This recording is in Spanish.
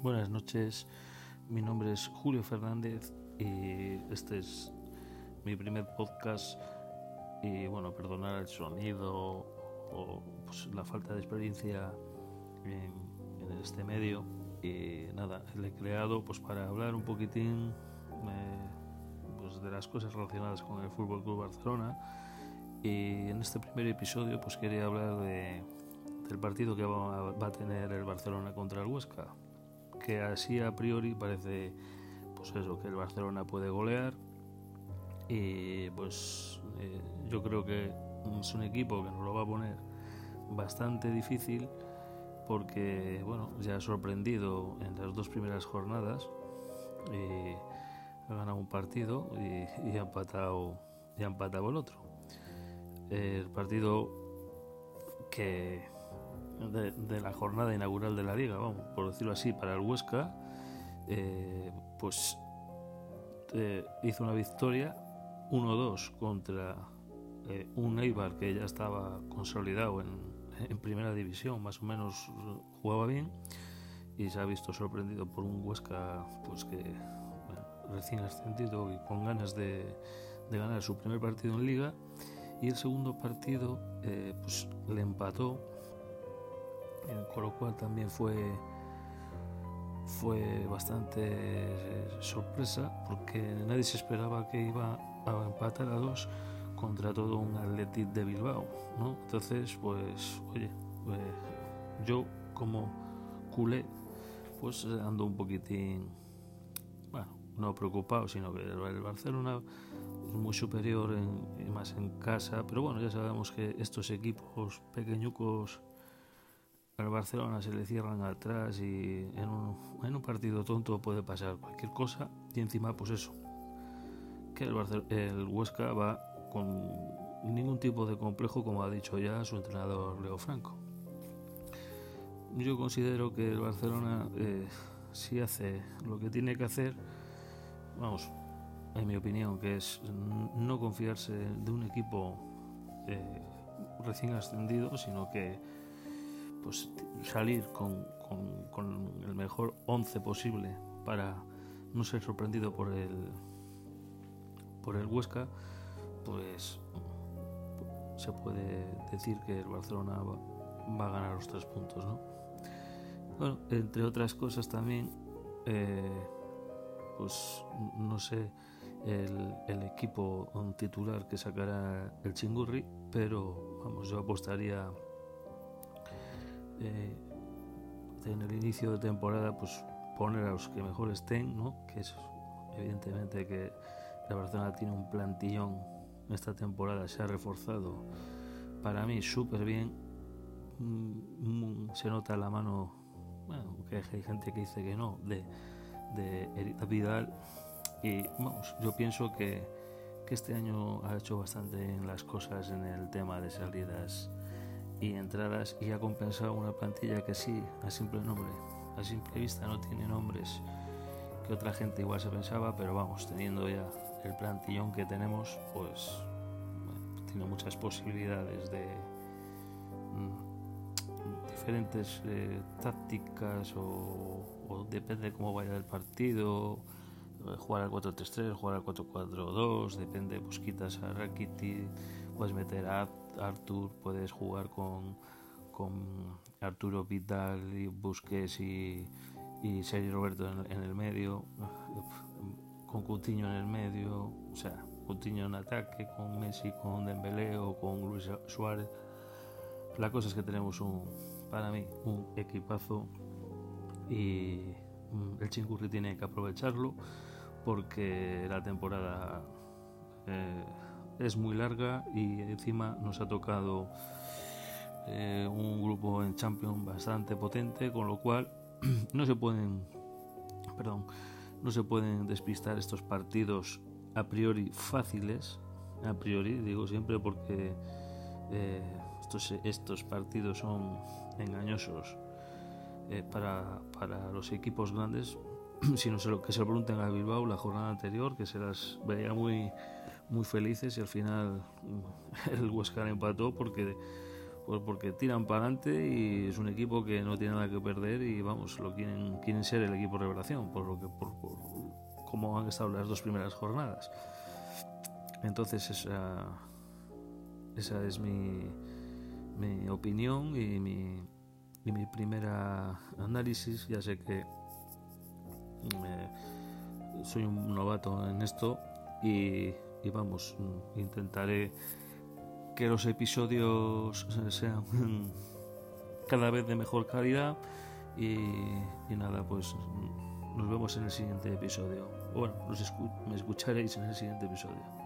Buenas noches, mi nombre es Julio Fernández y este es mi primer podcast. Y bueno, perdonar el sonido o pues, la falta de experiencia en, este medio. Y nada, le he creado pues para hablar un poquitín eh, pues, de las cosas relacionadas con el Fútbol Club Barcelona. Y en este primer episodio pues quería hablar de, del partido que va, va a tener el Barcelona contra el Huesca que así a priori parece pues eso que el Barcelona puede golear. Y pues eh, yo creo que es un equipo que nos lo va a poner bastante difícil porque bueno ya ha sorprendido en las dos primeras jornadas. Y ha ganado un partido y, ha empatado y ha empatado el otro. El partido que de, la jornada inaugural de la liga, vamos, por decirlo así, para el Huesca, eh, pues eh, hizo una victoria 1-2 contra eh, un Eibar que ya estaba consolidado en, primera división, más o menos jugaba bien y se ha visto sorprendido por un Huesca pues que recién ascendido y con ganas de, ganar su primer partido en liga y el segundo partido pues le empató con lo cual también fue fue bastante eh, sorpresa porque nadie se esperaba que iba a empatar a dos contra todo un Athletic de Bilbao, ¿no? Entonces, pues, oye, pues, yo como culé, pues ando un poquitín, bueno, no preocupado, sino que el Barcelona es muy superior en, más en casa, pero bueno, ya sabemos que estos equipos pequeñucos al Barcelona se le cierran atrás y en un, partido tonto puede pasar cualquier cosa y encima pues eso que el, el Huesca va con ningún tipo de complejo como ha dicho ya su entrenador Leo Franco. Yo considero que el Barcelona eh, si hace lo que tiene que hacer vamos en mi opinión que es no confiarse de un equipo eh, recién ascendido sino que pues salir con, el mejor 11 posible para no ser sorprendido por el por el Huesca pues se puede decir que el Barcelona va, a ganar los tres puntos ¿no? bueno entre otras cosas también eh, pues no sé el, el equipo titular que sacará el Chingurri pero vamos yo apostaría eh, en el inicio de temporada pues poner a los que mejor estén, ¿no? que es evidentemente que la Barcelona tiene un plantillón esta temporada, se ha reforzado para mí súper bien, mm, se nota la mano, bueno, que hay gente que dice que no, de, de Vidal y vamos, yo pienso que, que este año ha hecho bastante en las cosas en el tema de salidas y entradas y ha compensado una plantilla que sí, a simple nombre, a simple vista no tiene nombres que otra gente igual se pensaba, pero vamos, teniendo ya el plantillón que tenemos, pues tiene muchas posibilidades de mm, diferentes eh, tácticas o, o, depende de cómo vaya el partido, eh, jugar al 4-3-3, jugar al 4-4-2, depende, pues quitas a Rakiti, puedes meter a Artur, puedes jugar con, con Arturo Vidal y Busquets y, y Sergio Roberto en, el medio, con Coutinho en el medio, o sea, Coutinho en ataque, con Messi, con Dembélé o con Luis Suárez. La cosa es que tenemos un, para mí, un equipazo y mm, el Chingurri tiene que aprovecharlo porque la temporada eh, es muy larga y encima nos ha tocado eh, un grupo en Champions bastante potente, con lo cual no se pueden, perdón, no se pueden despistar estos partidos a priori fáciles, a priori digo siempre porque eh, estos, estos partidos son engañosos eh, para, para los equipos grandes, si no se lo que se lo pregunten a Bilbao la jornada anterior, que se las veía muy muy felices y al final el Huesca empató porque porque tiran para adelante y es un equipo que no tiene nada que perder y vamos, lo quieren, quieren ser el equipo revelación, por lo que por, como han estado las dos primeras jornadas. Entonces esa, esa es mi, mi opinión y mi, y mi primera análisis. Ya sé que eh, soy un novato en esto y, y vamos, intentaré que los episodios sean cada vez de mejor calidad y, nada, pues nos vemos en el siguiente episodio. Bueno, me escucharéis en el siguiente episodio.